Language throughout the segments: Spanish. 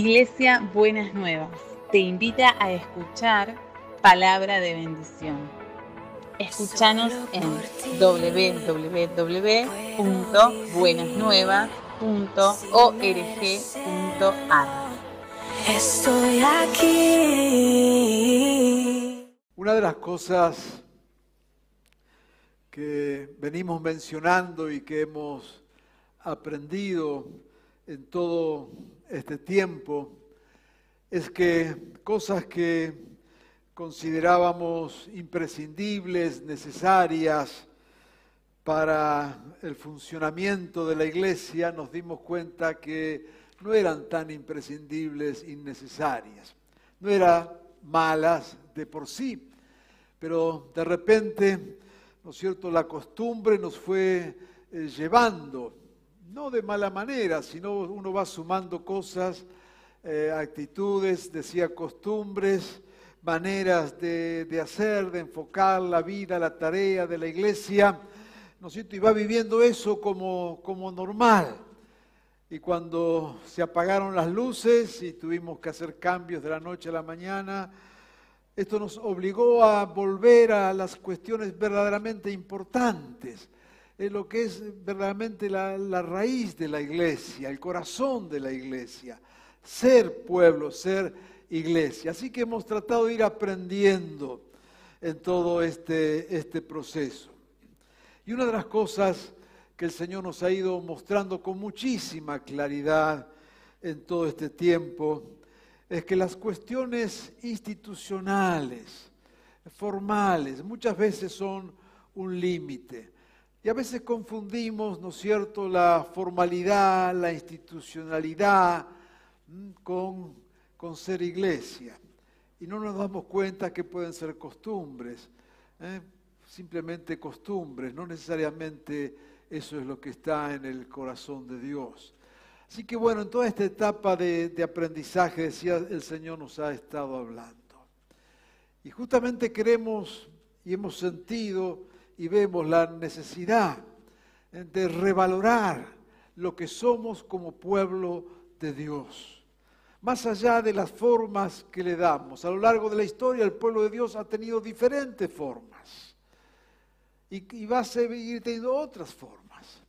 Iglesia Buenas Nuevas te invita a escuchar palabra de bendición. Escúchanos en www.buenasnuevas.org.ar. Estoy aquí. Una de las cosas que venimos mencionando y que hemos aprendido en todo este tiempo es que cosas que considerábamos imprescindibles, necesarias para el funcionamiento de la iglesia, nos dimos cuenta que no eran tan imprescindibles y necesarias. No eran malas de por sí, pero de repente, ¿no es cierto?, la costumbre nos fue eh, llevando no de mala manera, sino uno va sumando cosas, eh, actitudes, decía costumbres, maneras de, hacer, de enfocar la vida, la tarea de la iglesia, ¿no es cierto? Y va viviendo eso como, como normal. Y cuando se apagaron las luces y tuvimos que hacer cambios de la noche a la mañana, esto nos obligó a volver a las cuestiones verdaderamente importantes lo que es verdaderamente la, la, raíz de la iglesia, el corazón de la iglesia, ser pueblo, ser iglesia. Así que hemos tratado de ir aprendiendo en todo este, este proceso. Y una de las cosas que el Señor nos ha ido mostrando con muchísima claridad en todo este tiempo es que las cuestiones institucionales, formales, muchas veces son un límite. Y a veces confundimos, ¿no es cierto?, la formalidad, la institucionalidad con, con ser iglesia. Y no nos damos cuenta que pueden ser costumbres, ¿eh? simplemente costumbres, no necesariamente eso es lo que está en el corazón de Dios. Así que bueno, en toda esta etapa de, de aprendizaje, decía el Señor, nos ha estado hablando. Y justamente queremos y hemos sentido y vemos la necesidad de revalorar lo que somos como pueblo de Dios. Más allá de las formas que le damos. A lo largo de la historia el pueblo de Dios ha tenido diferentes formas. Y, va a seguir teniendo otras formas.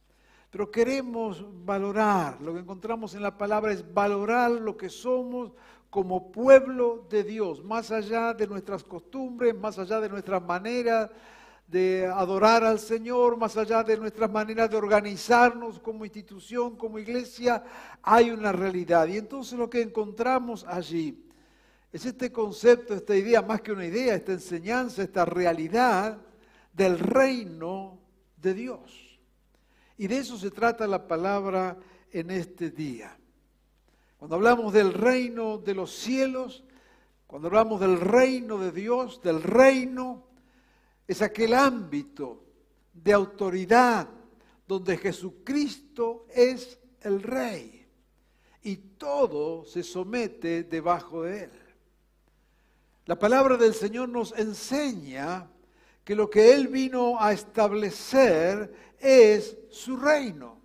Pero queremos valorar, lo que encontramos en la palabra es valorar lo que somos como pueblo de Dios, más allá de nuestras costumbres, más allá de nuestras maneras de adorar al Señor, más allá de nuestras maneras de organizarnos como institución, como iglesia, hay una realidad. Y entonces lo que encontramos allí es este concepto, esta idea, más que una idea, esta enseñanza, esta realidad del reino de Dios. Y de eso se trata la palabra en este día. Cuando hablamos del reino de los cielos, cuando hablamos del reino de Dios, del reino es aquel ámbito de autoridad donde Jesucristo es el rey y todo se somete debajo de él. La palabra del Señor nos enseña que lo que Él vino a establecer es su reino.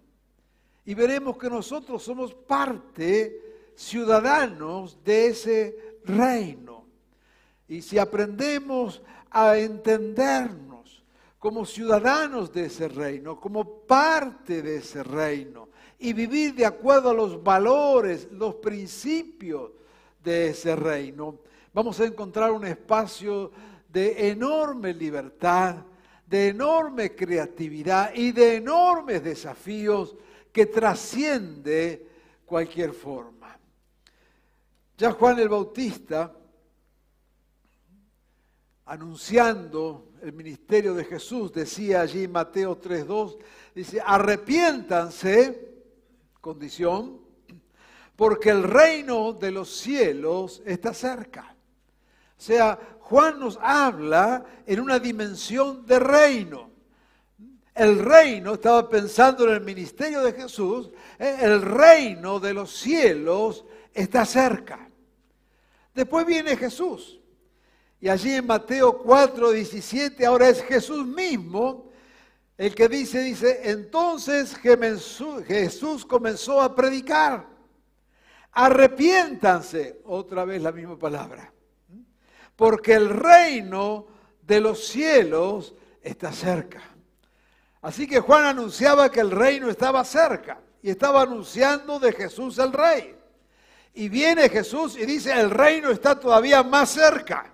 Y veremos que nosotros somos parte, ciudadanos de ese reino. Y si aprendemos a entendernos como ciudadanos de ese reino, como parte de ese reino y vivir de acuerdo a los valores, los principios de ese reino, vamos a encontrar un espacio de enorme libertad, de enorme creatividad y de enormes desafíos que trasciende cualquier forma. Ya Juan el Bautista anunciando el ministerio de Jesús, decía allí Mateo 3.2, dice, arrepiéntanse, condición, porque el reino de los cielos está cerca. O sea, Juan nos habla en una dimensión de reino. El reino, estaba pensando en el ministerio de Jesús, eh, el reino de los cielos está cerca. Después viene Jesús. Y allí en Mateo 4, 17, ahora es Jesús mismo el que dice, dice, entonces Jesús comenzó a predicar. arrepiéntanse, otra vez la misma palabra, porque el reino de los cielos está cerca. Así que Juan anunciaba que el reino estaba cerca y estaba anunciando de Jesús el rey. Y viene Jesús y dice, el reino está todavía más cerca.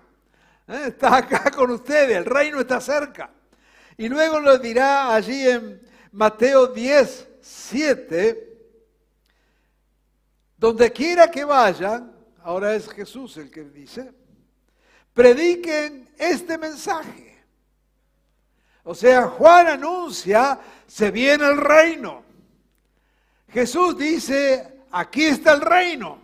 ¿Eh? Está acá con ustedes, el reino está cerca. Y luego lo dirá allí en Mateo 10, 7, donde quiera que vayan, ahora es Jesús el que dice, prediquen este mensaje. O sea, Juan anuncia, se viene el reino. Jesús dice, aquí está el reino.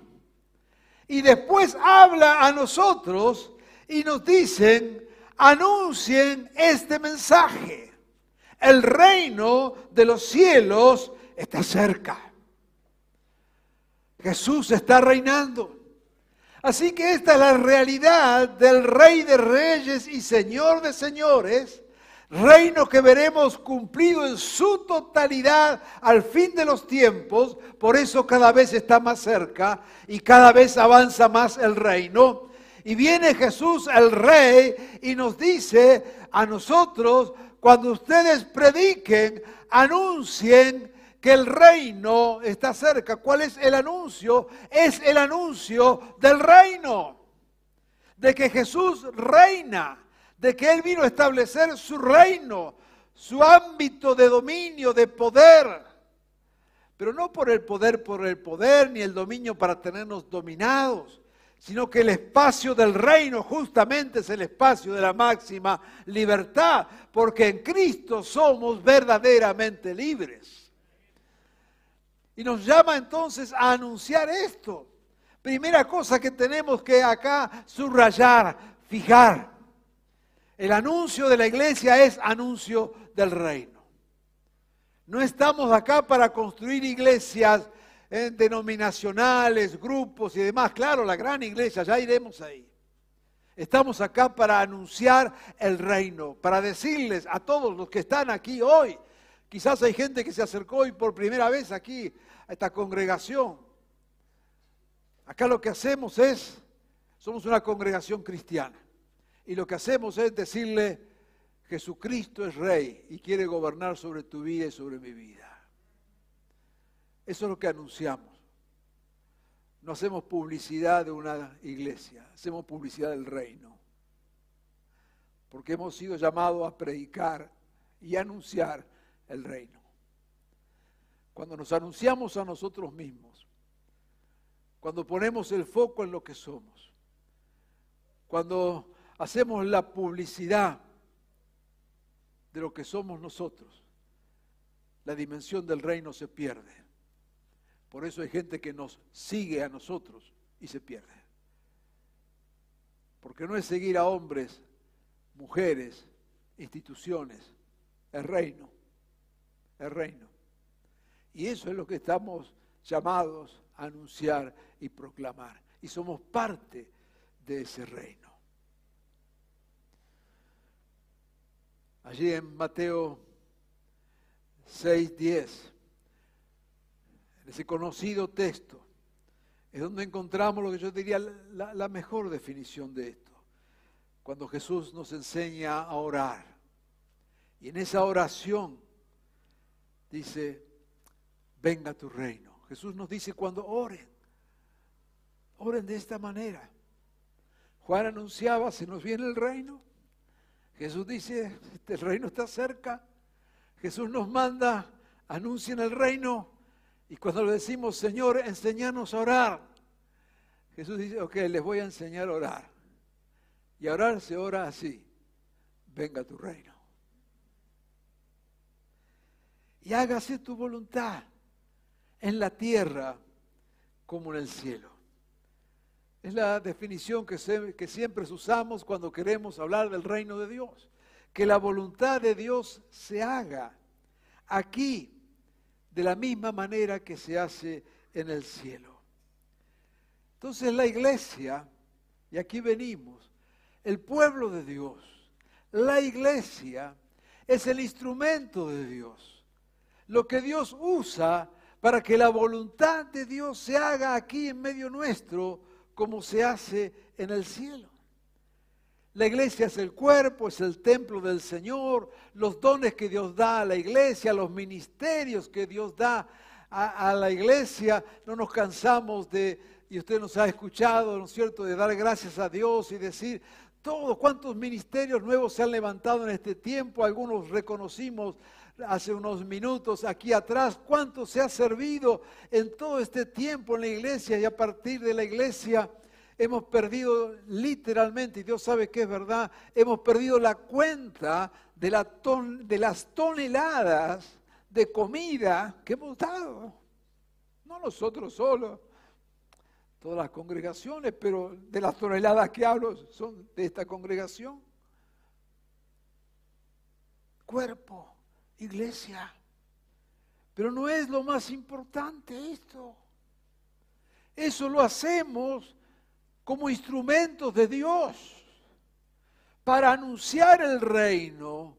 Y después habla a nosotros y nos dicen, anuncien este mensaje. El reino de los cielos está cerca. Jesús está reinando. Así que esta es la realidad del Rey de Reyes y Señor de Señores, reino que veremos cumplido en su totalidad al fin de los tiempos, por eso cada vez está más cerca y cada vez avanza más el reino. Y viene Jesús el Rey y nos dice a nosotros, cuando ustedes prediquen, anuncien que el reino está cerca. ¿Cuál es el anuncio? Es el anuncio del reino, de que Jesús reina, de que Él vino a establecer su reino, su ámbito de dominio, de poder. Pero no por el poder, por el poder, ni el dominio para tenernos dominados, sino que el espacio del reino justamente es el espacio de la máxima libertad, porque en Cristo somos verdaderamente libres. Y nos llama entonces a anunciar esto. Primera cosa que tenemos que acá subrayar, fijar. El anuncio de la iglesia es anuncio del reino. No estamos acá para construir iglesias eh, denominacionales, grupos y demás. Claro, la gran iglesia, ya iremos ahí. Estamos acá para anunciar el reino, para decirles a todos los que están aquí hoy, quizás hay gente que se acercó hoy por primera vez aquí a esta congregación. Acá lo que hacemos es, somos una congregación cristiana, y lo que hacemos es decirle, Jesucristo es rey y quiere gobernar sobre tu vida y sobre mi vida. Eso es lo que anunciamos. No hacemos publicidad de una iglesia, hacemos publicidad del reino. Porque hemos sido llamados a predicar y anunciar el reino cuando nos anunciamos a nosotros mismos, cuando ponemos el foco en lo que somos, cuando hacemos la publicidad de lo que somos nosotros, la dimensión del reino se pierde. Por eso hay gente que nos sigue a nosotros y se pierde. Porque no es seguir a hombres, mujeres, instituciones, el reino, el reino. Y eso es lo que estamos llamados a anunciar y proclamar. Y somos parte de ese reino. Allí en Mateo 6:10, en ese conocido texto, es donde encontramos lo que yo diría la, mejor definición de esto. Cuando Jesús nos enseña a orar. Y en esa oración dice, venga tu reino. Jesús nos dice cuando oren, oren de esta manera. Juan anunciaba, se nos viene el reino. Jesús dice, este reino está cerca. Jesús nos manda, anuncien el reino. Y cuando le decimos, Señor, enséñanos a orar, Jesús dice, ok, les voy a enseñar a orar. Y a orar se ora así, venga tu reino. Y hágase tu voluntad en la tierra como en el cielo. Es la definición que, que siempre usamos cuando queremos hablar del reino de Dios. Que la voluntad de Dios se haga aquí de la misma manera que se hace en el cielo. Entonces la iglesia, y aquí venimos, el pueblo de Dios, la iglesia es el instrumento de Dios. Lo que Dios usa para que la voluntad de Dios se haga aquí en medio nuestro como se hace en el cielo. La iglesia es el cuerpo, es el templo del Señor, los dones que Dios da a la iglesia, los ministerios que Dios da a, la iglesia. No nos cansamos de, y usted nos ha escuchado, ¿no es cierto?, de dar gracias a Dios y decir, todos cuántos ministerios nuevos se han levantado en este tiempo, algunos reconocimos hace unos minutos aquí atrás, cuánto se ha servido en todo este tiempo en la iglesia y a partir de la iglesia hemos perdido literalmente, y Dios sabe que es verdad, hemos perdido la cuenta de, la de las toneladas de comida que hemos dado. No nosotros solos, todas las congregaciones, pero de las toneladas que hablo son de esta congregación. Cuerpo, iglesia. Pero no es lo más importante esto. Eso lo hacemos como instrumentos de Dios para anunciar el reino,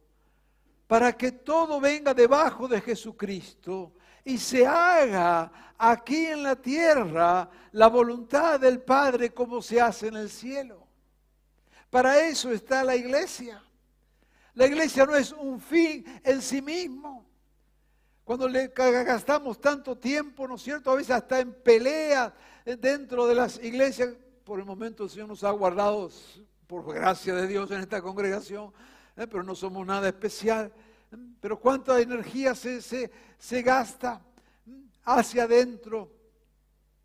para que todo venga debajo de Jesucristo y se haga aquí en la tierra la voluntad del Padre como se hace en el cielo. Para eso está la iglesia. La iglesia no es un fin en sí mismo. Cuando le gastamos tanto tiempo, ¿no es cierto? A veces hasta en peleas dentro de las iglesias, por el momento el Señor nos ha guardado, por gracia de Dios, en esta congregación, ¿eh? pero no somos nada especial. Pero cuánta energía se, se gasta hacia adentro,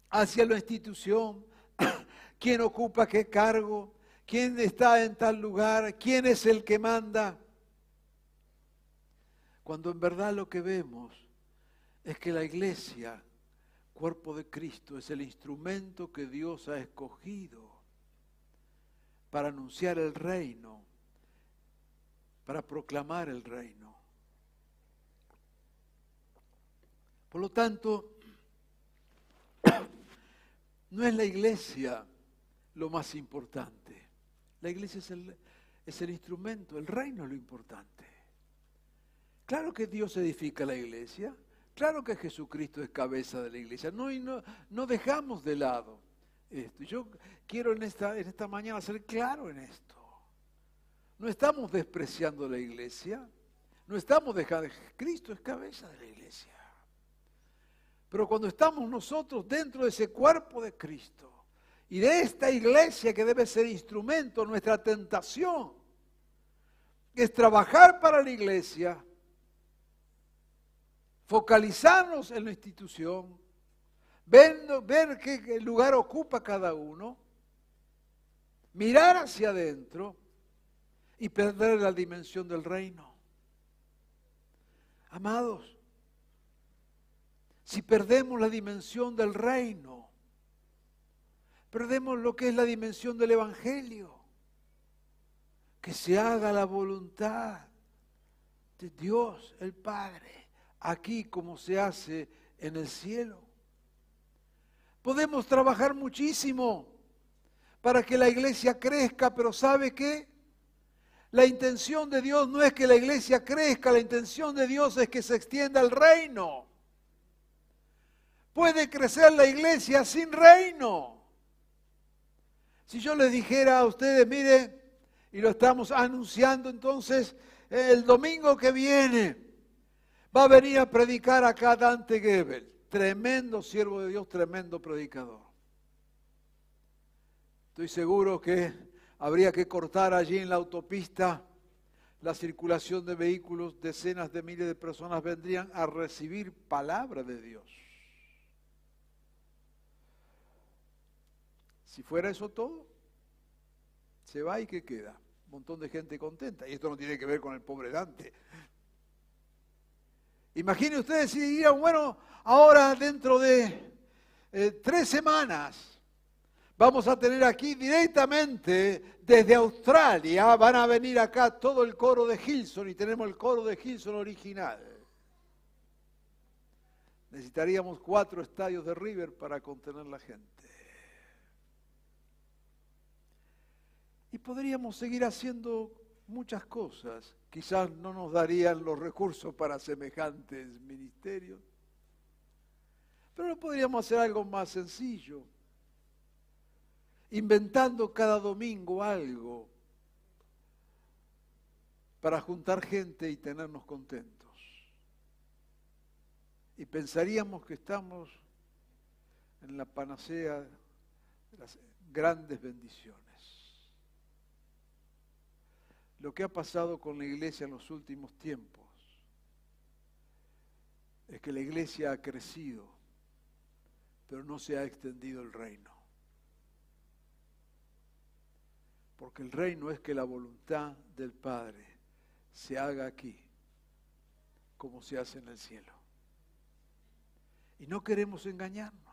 hacia la institución, quién ocupa qué cargo, quién está en tal lugar, quién es el que manda. Cuando en verdad lo que vemos es que la iglesia cuerpo de Cristo es el instrumento que Dios ha escogido para anunciar el reino, para proclamar el reino. Por lo tanto, no es la iglesia lo más importante. La iglesia es el, instrumento, el reino es lo importante. Claro que Dios edifica la iglesia, Claro que Jesucristo es cabeza de la iglesia. No, y no, no dejamos de lado esto. Yo quiero en esta, en esta mañana ser claro en esto. No estamos despreciando la iglesia. No estamos dejando. Cristo es cabeza de la iglesia. Pero cuando estamos nosotros dentro de ese cuerpo de Cristo y de esta iglesia que debe ser instrumento, nuestra tentación es trabajar para la iglesia focalizarnos en la institución, ver, qué lugar ocupa cada uno, mirar hacia adentro y perder la dimensión del reino. Amados, si perdemos la dimensión del reino, perdemos lo que es la dimensión del Evangelio. Que se haga la voluntad de Dios el Padre aquí como se hace en el cielo. Podemos trabajar muchísimo para que la iglesia crezca, pero ¿sabe qué? La intención de Dios no es que la iglesia crezca, la intención de Dios es que se extienda el reino. Puede crecer la iglesia sin reino. Si yo les dijera a ustedes, mire, y lo estamos anunciando entonces, el domingo que viene, Va a venir a predicar acá Dante Gebel, tremendo siervo de Dios, tremendo predicador. Estoy seguro que habría que cortar allí en la autopista la circulación de vehículos, decenas de miles de personas vendrían a recibir palabra de Dios. Si fuera eso todo, se va y ¿qué queda? Un montón de gente contenta. Y esto no tiene que ver con el pobre Dante. Imaginen ustedes si dirían, bueno, ahora dentro de eh, tres semanas vamos a tener aquí directamente desde Australia, van a venir acá todo el coro de Hilson y tenemos el coro de Hilson original. Necesitaríamos cuatro estadios de River para contener la gente. Y podríamos seguir haciendo muchas cosas. Quizás no nos darían los recursos para semejantes ministerios. Pero no podríamos hacer algo más sencillo, inventando cada domingo algo para juntar gente y tenernos contentos. Y pensaríamos que estamos en la panacea de las grandes bendiciones. Lo que ha pasado con la iglesia en los últimos tiempos es que la iglesia ha crecido, pero no se ha extendido el reino. Porque el reino es que la voluntad del Padre se haga aquí como se hace en el cielo. Y no queremos engañarnos.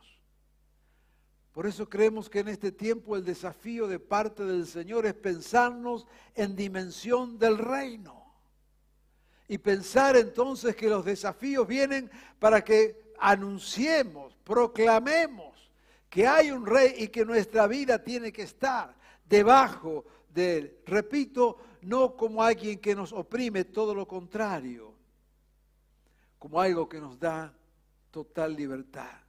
Por eso creemos que en este tiempo el desafío de parte del Señor es pensarnos en dimensión del reino. Y pensar entonces que los desafíos vienen para que anunciemos, proclamemos que hay un rey y que nuestra vida tiene que estar debajo de él. Repito, no como alguien que nos oprime, todo lo contrario, como algo que nos da total libertad.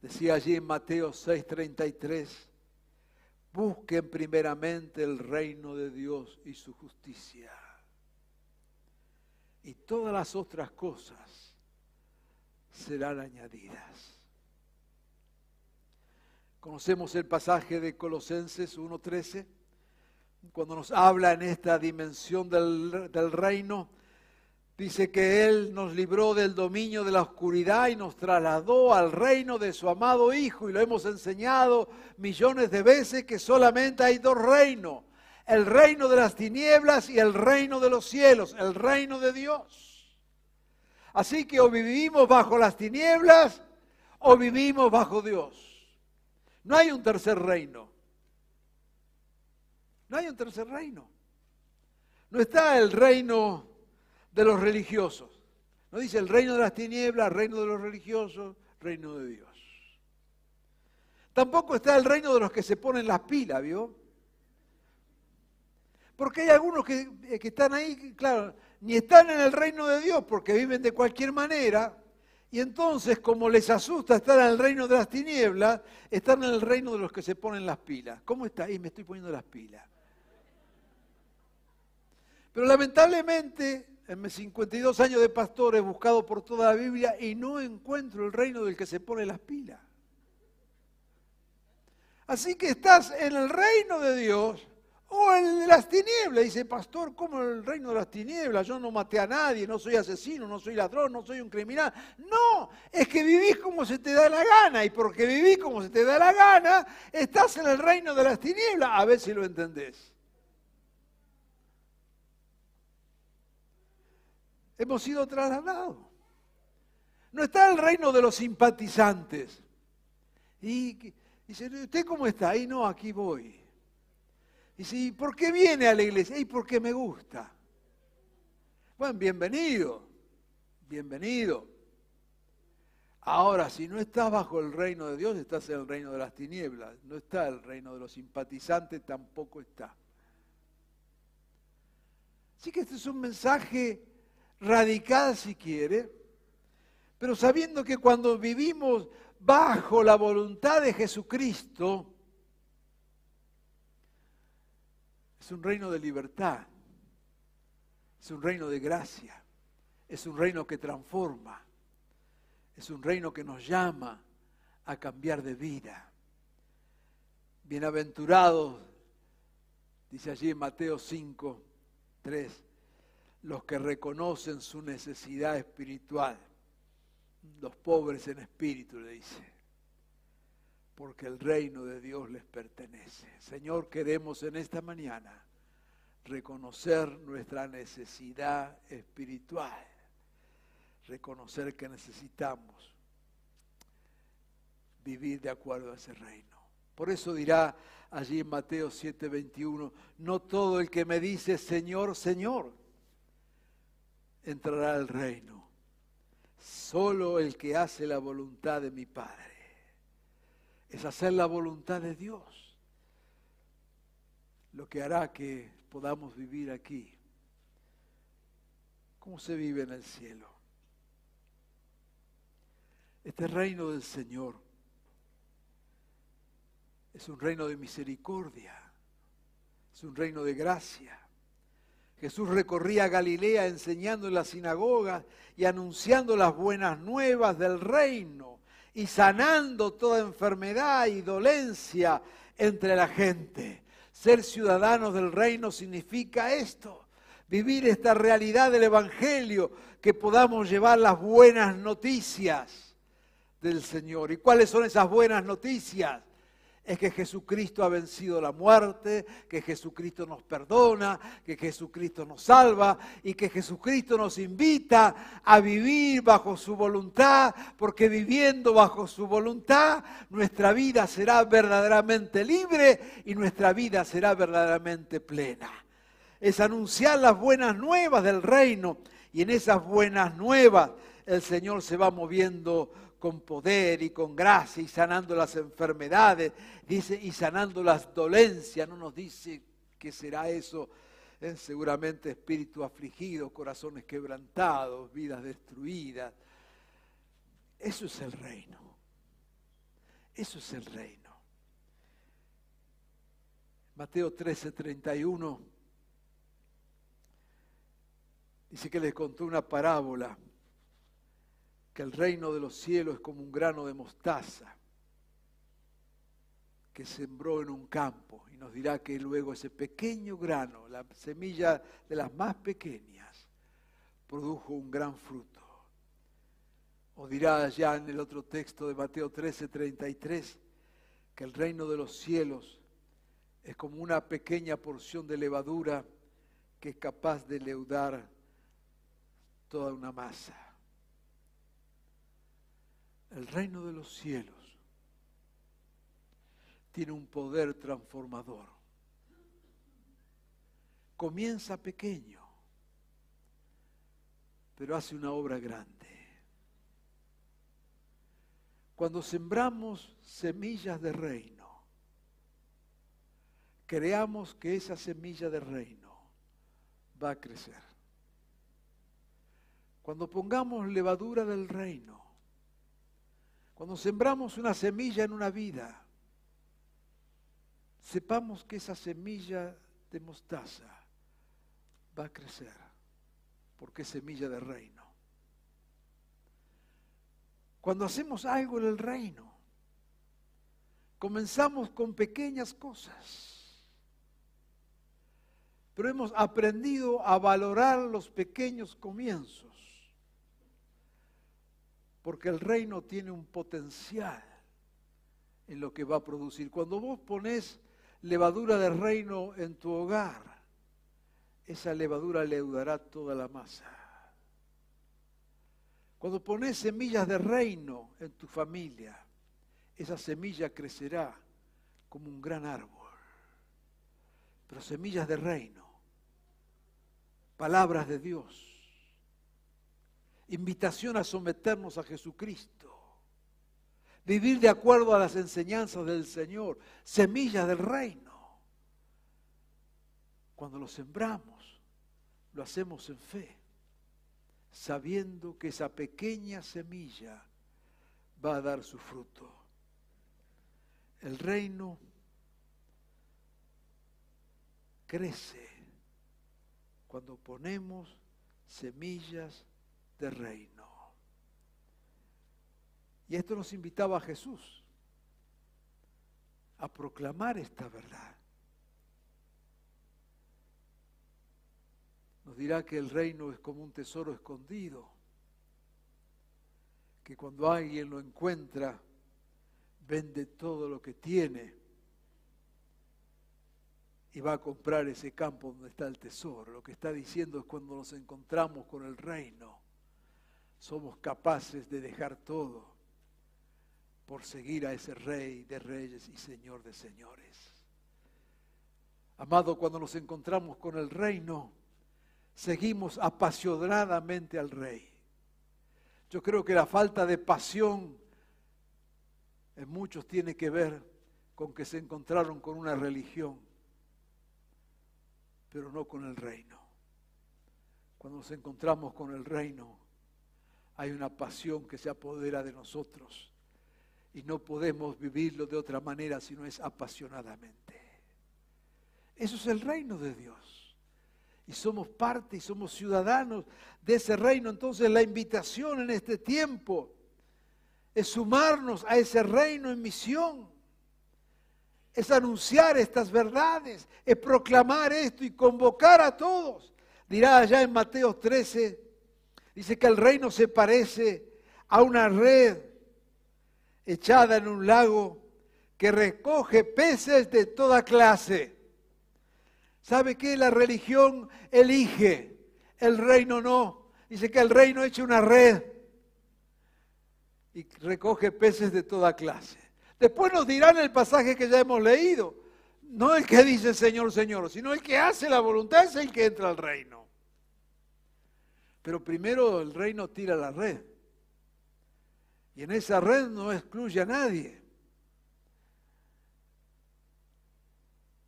Decía allí en Mateo 6:33, busquen primeramente el reino de Dios y su justicia. Y todas las otras cosas serán añadidas. Conocemos el pasaje de Colosenses 1:13, cuando nos habla en esta dimensión del, del reino Dice que Él nos libró del dominio de la oscuridad y nos trasladó al reino de su amado Hijo. Y lo hemos enseñado millones de veces que solamente hay dos reinos. El reino de las tinieblas y el reino de los cielos, el reino de Dios. Así que o vivimos bajo las tinieblas o vivimos bajo Dios. No hay un tercer reino. No hay un tercer reino. No está el reino de los religiosos. No dice el reino de las tinieblas, reino de los religiosos, reino de Dios. Tampoco está el reino de los que se ponen las pilas, ¿vio? Porque hay algunos que, eh, que están ahí, claro, ni están en el reino de Dios porque viven de cualquier manera, y entonces, como les asusta estar en el reino de las tinieblas, están en el reino de los que se ponen las pilas. ¿Cómo está ahí? Me estoy poniendo las pilas. Pero lamentablemente en mis 52 años de pastor he buscado por toda la Biblia y no encuentro el reino del que se pone las pilas. Así que estás en el reino de Dios o en las tinieblas. Dice, pastor, ¿cómo el reino de las tinieblas? Yo no maté a nadie, no soy asesino, no soy ladrón, no soy un criminal. No, es que vivís como se te da la gana y porque vivís como se te da la gana, estás en el reino de las tinieblas. A ver si lo entendés. Hemos sido trasladados. No está el reino de los simpatizantes. Y dice, ¿usted cómo está? Y no, aquí voy. Y si, ¿por qué viene a la iglesia? Y porque me gusta. Bueno, bienvenido, bienvenido. Ahora, si no estás bajo el reino de Dios, estás en el reino de las tinieblas. No está el reino de los simpatizantes, tampoco está. Así que este es un mensaje radical si quiere, pero sabiendo que cuando vivimos bajo la voluntad de Jesucristo, es un reino de libertad, es un reino de gracia, es un reino que transforma, es un reino que nos llama a cambiar de vida. Bienaventurados, dice allí en Mateo 5, 3, los que reconocen su necesidad espiritual, los pobres en espíritu, le dice, porque el reino de Dios les pertenece. Señor, queremos en esta mañana reconocer nuestra necesidad espiritual, reconocer que necesitamos vivir de acuerdo a ese reino. Por eso dirá allí en Mateo 7:21, no todo el que me dice Señor, Señor, entrará al reino. Solo el que hace la voluntad de mi Padre. Es hacer la voluntad de Dios lo que hará que podamos vivir aquí. ¿Cómo se vive en el cielo? Este reino del Señor es un reino de misericordia, es un reino de gracia. Jesús recorría Galilea enseñando en las sinagogas y anunciando las buenas nuevas del reino y sanando toda enfermedad y dolencia entre la gente. Ser ciudadanos del reino significa esto, vivir esta realidad del Evangelio, que podamos llevar las buenas noticias del Señor. ¿Y cuáles son esas buenas noticias? Es que Jesucristo ha vencido la muerte, que Jesucristo nos perdona, que Jesucristo nos salva y que Jesucristo nos invita a vivir bajo su voluntad, porque viviendo bajo su voluntad nuestra vida será verdaderamente libre y nuestra vida será verdaderamente plena. Es anunciar las buenas nuevas del reino y en esas buenas nuevas el Señor se va moviendo con poder y con gracia y sanando las enfermedades, dice, y sanando las dolencias, no nos dice que será eso, eh, seguramente espíritu afligido, corazones quebrantados, vidas destruidas. Eso es el reino. Eso es el reino. Mateo 13, 31 dice que les contó una parábola que el reino de los cielos es como un grano de mostaza que sembró en un campo y nos dirá que luego ese pequeño grano, la semilla de las más pequeñas, produjo un gran fruto. O dirá ya en el otro texto de Mateo 13, 33, que el reino de los cielos es como una pequeña porción de levadura que es capaz de leudar toda una masa el reino de los cielos tiene un poder transformador. Comienza pequeño, pero hace una obra grande. Cuando sembramos semillas de reino, creamos que esa semilla de reino va a crecer. Cuando pongamos levadura del reino, cuando sembramos una semilla en una vida, sepamos que esa semilla de mostaza va a crecer, porque es semilla de reino. Cuando hacemos algo en el reino, comenzamos con pequeñas cosas, pero hemos aprendido a valorar los pequeños comienzos porque el reino tiene un potencial en lo que va a producir. Cuando vos pones levadura de reino en tu hogar, esa levadura leudará toda la masa. Cuando pones semillas de reino en tu familia, esa semilla crecerá como un gran árbol. Pero semillas de reino, palabras de Dios, invitación a someternos a Jesucristo, vivir de acuerdo a las enseñanzas del Señor, semillas del reino. Cuando lo sembramos, lo hacemos en fe, sabiendo que esa pequeña semilla va a dar su fruto. El reino crece cuando ponemos semillas de reino. Y esto nos invitaba a Jesús a proclamar esta verdad. Nos dirá que el reino es como un tesoro escondido, que cuando alguien lo encuentra, vende todo lo que tiene y va a comprar ese campo donde está el tesoro. Lo que está diciendo es cuando nos encontramos con el reino somos capaces de dejar todo por seguir a ese rey de reyes y señor de señores. Amado, cuando nos encontramos con el reino, seguimos apasionadamente al rey. Yo creo que la falta de pasión en muchos tiene que ver con que se encontraron con una religión, pero no con el reino. Cuando nos encontramos con el reino, hay una pasión que se apodera de nosotros y no podemos vivirlo de otra manera si no es apasionadamente. Eso es el reino de Dios. Y somos parte y somos ciudadanos de ese reino. Entonces la invitación en este tiempo es sumarnos a ese reino en misión. Es anunciar estas verdades, es proclamar esto y convocar a todos. Dirá allá en Mateo 13, dice que el reino se parece a una red echada en un lago que recoge peces de toda clase. ¿Sabe qué? La religión elige, el reino no. Dice que el reino echa una red y recoge peces de toda clase. Después nos dirán el pasaje que ya hemos leído. No el que dice Señor, Señor, sino el que hace la voluntad es el que entra al reino. Pero primero el reino tira la red. Y en esa red no excluye a nadie.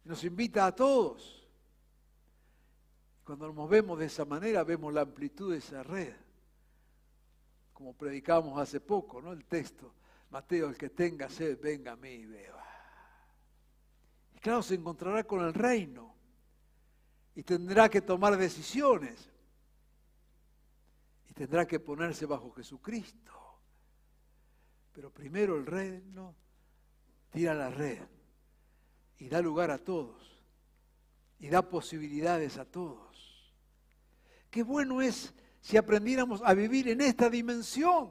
Nos invita a todos. Cuando nos movemos de esa manera, vemos la amplitud de esa red. Como predicamos hace poco, ¿no? El texto. Mateo, el que tenga sed, venga a mí y beba. Y claro, se encontrará con el reino. Y tendrá que tomar decisiones. Tendrá que ponerse bajo Jesucristo. Pero primero el reino tira la red y da lugar a todos y da posibilidades a todos. Qué bueno es si aprendiéramos a vivir en esta dimensión,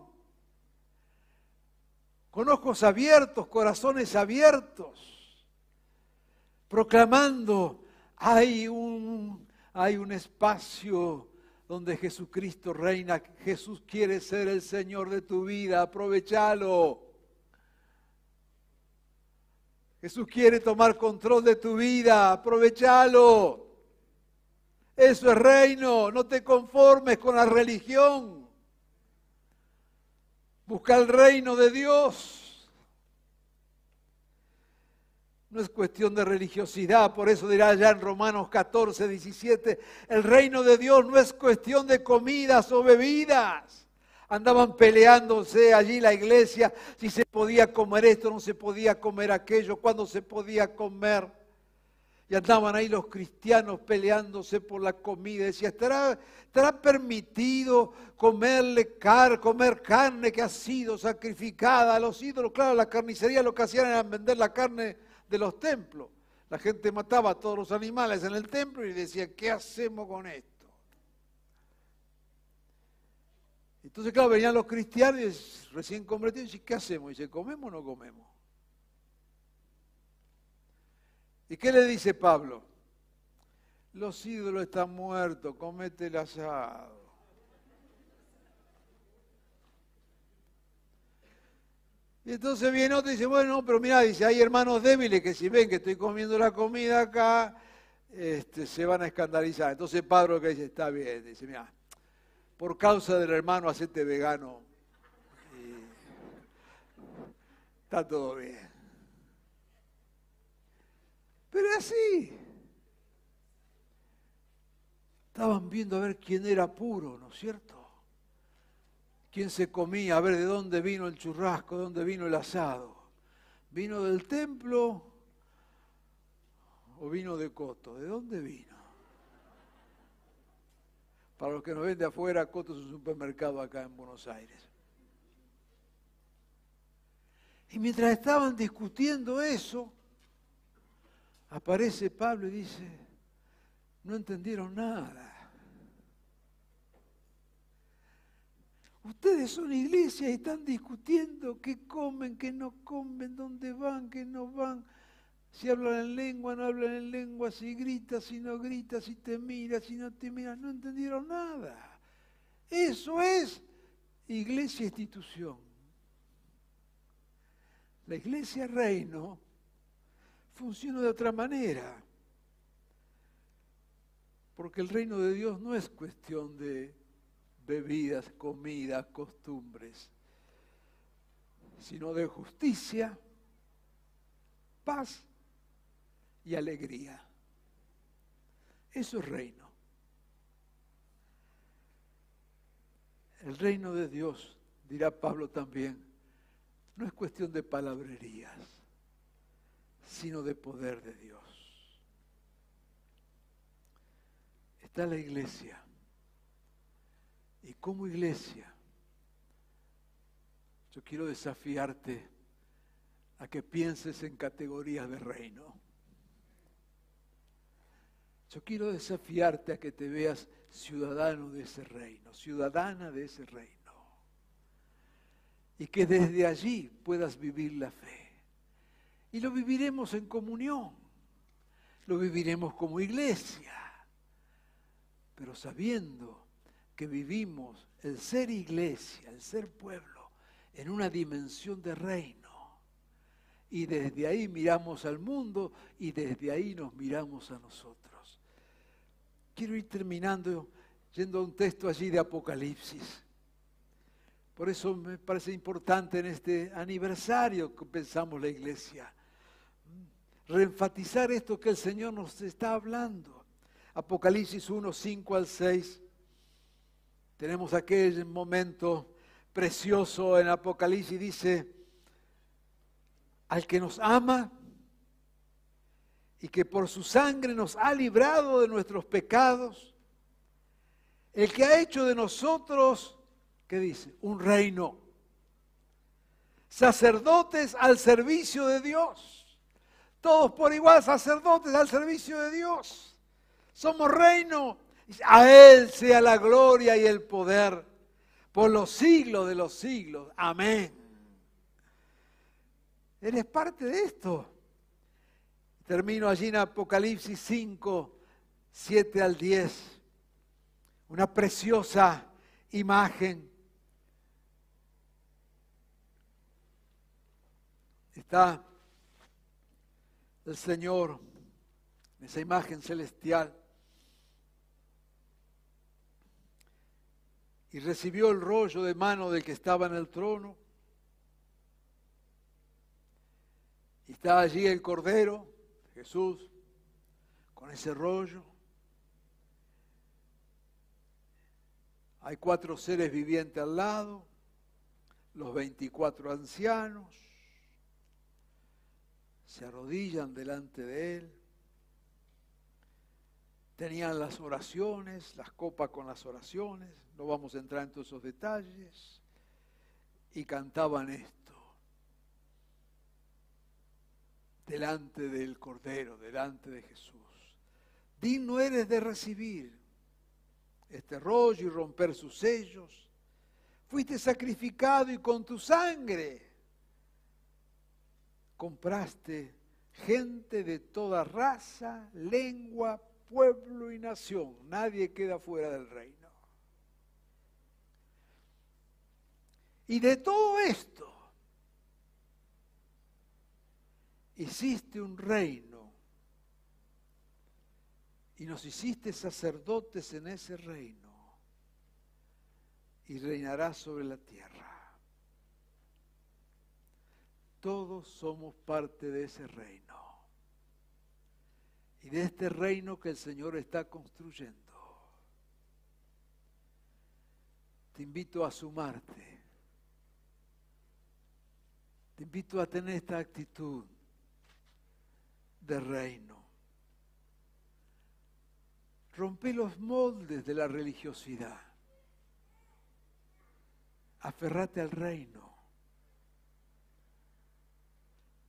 con ojos abiertos, corazones abiertos, proclamando, hay un, hay un espacio donde Jesucristo reina. Jesús quiere ser el Señor de tu vida, aprovechalo. Jesús quiere tomar control de tu vida, aprovechalo. Eso es reino, no te conformes con la religión. Busca el reino de Dios. No es cuestión de religiosidad, por eso dirá ya en Romanos 14, 17, el reino de Dios no es cuestión de comidas o bebidas. Andaban peleándose allí la iglesia si se podía comer esto, no se podía comer aquello, cuándo se podía comer. Y andaban ahí los cristianos peleándose por la comida. Decía, ¿estará, permitido comerle car, comer carne que ha sido sacrificada a los ídolos? Claro, la carnicería lo que hacían era vender la carne de los templos. La gente mataba a todos los animales en el templo y decía, ¿qué hacemos con esto? Entonces, claro, venían los cristianos recién convertidos y dicen, ¿qué hacemos? Y dice, ¿comemos o no comemos? ¿Y qué le dice Pablo? Los ídolos están muertos, comete el asado. Y entonces viene otro y dice, bueno, pero mira, dice, hay hermanos débiles que si ven que estoy comiendo la comida acá, este, se van a escandalizar. Entonces Pablo que dice, está bien, dice, mira, por causa del hermano hacete vegano y está todo bien. Pero así. Estaban viendo a ver quién era puro, ¿no es cierto? Quién se comía, a ver de dónde vino el churrasco, de dónde vino el asado. ¿Vino del templo o vino de Coto? ¿De dónde vino? Para los que nos ven de afuera, Coto es un supermercado acá en Buenos Aires. Y mientras estaban discutiendo eso, aparece Pablo y dice, no entendieron nada. Ustedes son iglesia y están discutiendo qué comen, qué no comen, dónde van, qué no van. Si hablan en lengua, no hablan en lengua, si gritas, si no gritas, si te miras, si no te miras, no entendieron nada. Eso es iglesia institución. La iglesia reino funciona de otra manera. Porque el reino de Dios no es cuestión de bebidas, comidas, costumbres, sino de justicia, paz y alegría. Eso es reino. El reino de Dios, dirá Pablo también, no es cuestión de palabrerías, sino de poder de Dios. Está la iglesia. Y como iglesia, yo quiero desafiarte a que pienses en categorías de reino. Yo quiero desafiarte a que te veas ciudadano de ese reino, ciudadana de ese reino. Y que desde allí puedas vivir la fe. Y lo viviremos en comunión, lo viviremos como iglesia, pero sabiendo que vivimos el ser iglesia, el ser pueblo, en una dimensión de reino. Y desde ahí miramos al mundo y desde ahí nos miramos a nosotros. Quiero ir terminando yendo a un texto allí de Apocalipsis. Por eso me parece importante en este aniversario que pensamos la iglesia, reenfatizar esto que el Señor nos está hablando. Apocalipsis 1, 5 al 6. Tenemos aquel momento precioso en Apocalipsis, dice, al que nos ama y que por su sangre nos ha librado de nuestros pecados, el que ha hecho de nosotros, ¿qué dice? Un reino. Sacerdotes al servicio de Dios. Todos por igual, sacerdotes al servicio de Dios. Somos reino. A Él sea la gloria y el poder por los siglos de los siglos. Amén. Eres parte de esto. Termino allí en Apocalipsis 5, 7 al 10 una preciosa imagen. Está el Señor en esa imagen celestial. Y recibió el rollo de mano del que estaba en el trono. Y está allí el Cordero, Jesús, con ese rollo. Hay cuatro seres vivientes al lado, los 24 ancianos, se arrodillan delante de él, tenían las oraciones, las copas con las oraciones, no vamos a entrar en todos esos detalles, y cantaban esto, delante del Cordero, delante de Jesús. Digno eres de recibir este rollo y romper sus sellos. Fuiste sacrificado y con tu sangre compraste gente de toda raza, lengua, pueblo y nación. Nadie queda fuera del reino. Y de todo esto hiciste un reino y nos hiciste sacerdotes en ese reino y reinarás sobre la tierra. Todos somos parte de ese reino y de este reino que el Señor está construyendo. Te invito a sumarte. Te invito a tener esta actitud de reino. Rompe los moldes de la religiosidad. Aferrate al reino.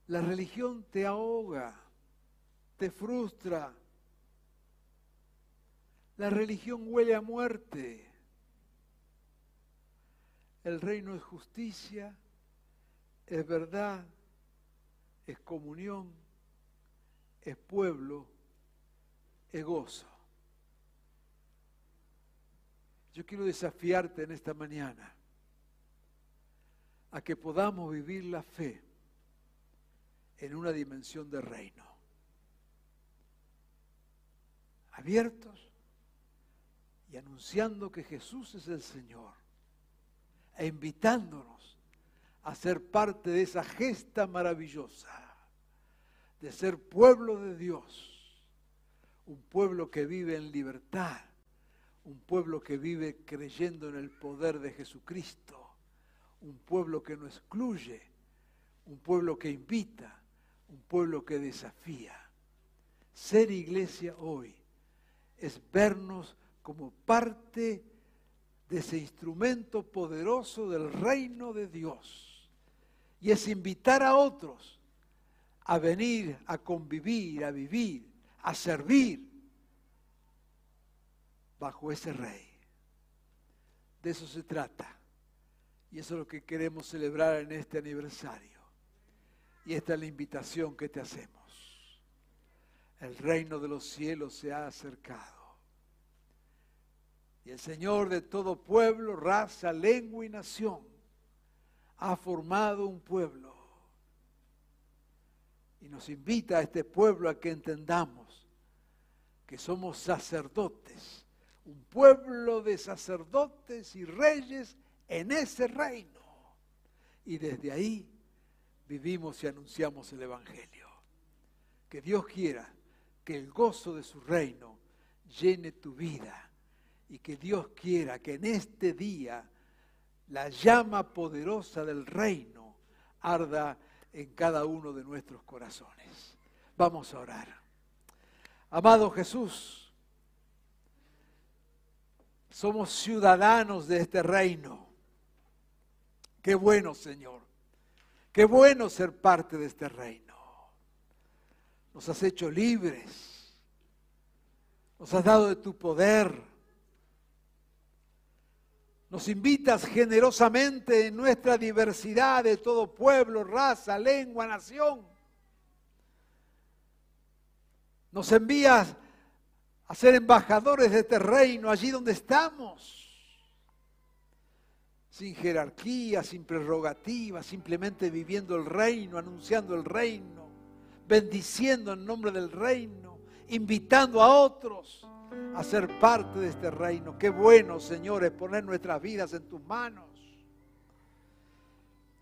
La religión te ahoga, te frustra. La religión huele a muerte. El reino es justicia, es verdad, es comunión, es pueblo, es gozo. Yo quiero desafiarte en esta mañana a que podamos vivir la fe en una dimensión de reino. Abiertos y anunciando que Jesús es el Señor e invitándonos a ser parte de esa gesta maravillosa de ser pueblo de Dios, un pueblo que vive en libertad un pueblo que vive creyendo en el poder de Jesucristo, un pueblo que no excluye, un pueblo que invita, un pueblo que desafía. Ser iglesia hoy es vernos como parte de ese instrumento poderoso del reino de Dios. Y es invitar a otros a venir, a convivir, a vivir, a servir bajo ese rey. De eso se trata. Y eso es lo que queremos celebrar en este aniversario. Y esta es la invitación que te hacemos. El reino de los cielos se ha acercado. Y el Señor de todo pueblo, raza, lengua y nación ha formado un pueblo. Y nos invita a este pueblo a que entendamos que somos sacerdotes, un pueblo de sacerdotes y reyes en ese reino. Y desde ahí vivimos y anunciamos el Evangelio. Que Dios quiera que el gozo de su reino llene tu vida y que Dios quiera que en este día la llama poderosa del reino arda en cada uno de nuestros corazones. Vamos a orar. Amado Jesús, somos ciudadanos de este reino. Qué bueno, Señor. Qué bueno ser parte de este reino. Nos has hecho libres. Nos has dado de tu poder nos invitas generosamente en nuestra diversidad de todo pueblo, raza, lengua, nación. Nos envías a ser embajadores de este reino allí donde estamos. Sin jerarquía, sin prerrogativa, simplemente viviendo el reino, anunciando el reino, bendiciendo en nombre del reino, invitando a otros a ser parte de este reino. Qué bueno, Señor, es poner nuestras vidas en tus manos.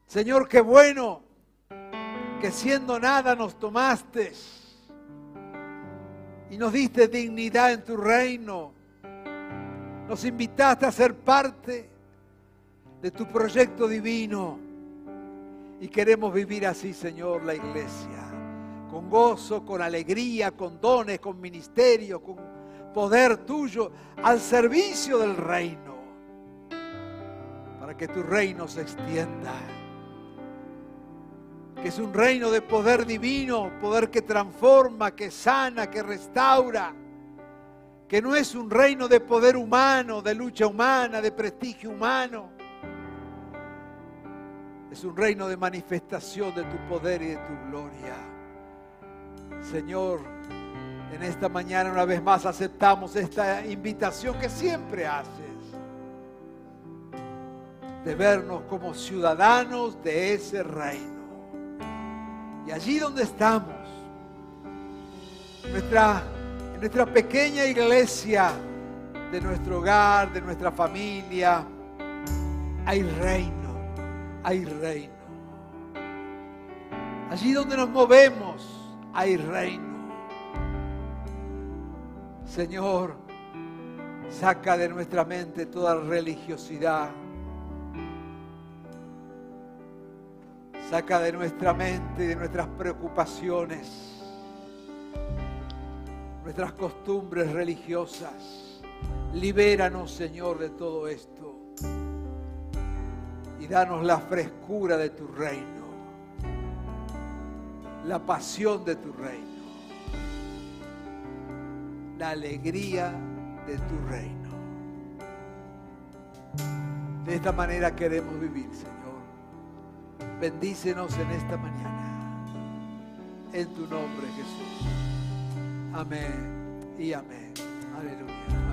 Señor, qué bueno que siendo nada nos tomaste y nos diste dignidad en tu reino. Nos invitaste a ser parte de tu proyecto divino. Y queremos vivir así, Señor, la iglesia. Con gozo, con alegría, con dones, con ministerio, con poder tuyo al servicio del reino, para que tu reino se extienda. Que es un reino de poder divino, poder que transforma, que sana, que restaura. Que no es un reino de poder humano, de lucha humana, de prestigio humano. Es un reino de manifestación de tu poder y de tu gloria. Señor, en esta mañana una vez más aceptamos esta invitación que siempre haces de vernos como ciudadanos de ese reino. Y allí donde estamos, nuestra, en nuestra pequeña iglesia, de nuestro hogar, de nuestra familia, hay reino, hay reino. Allí donde nos movemos, hay reino. Señor, saca de nuestra mente toda religiosidad. Saca de nuestra mente y de nuestras preocupaciones, nuestras costumbres religiosas. Libéranos, Señor, de todo esto. Y danos la frescura de tu reino, la pasión de tu reino la alegría de tu reino. De esta manera queremos vivir, Señor. Bendícenos en esta mañana. En tu nombre, Jesús. Amén y amén. Aleluya.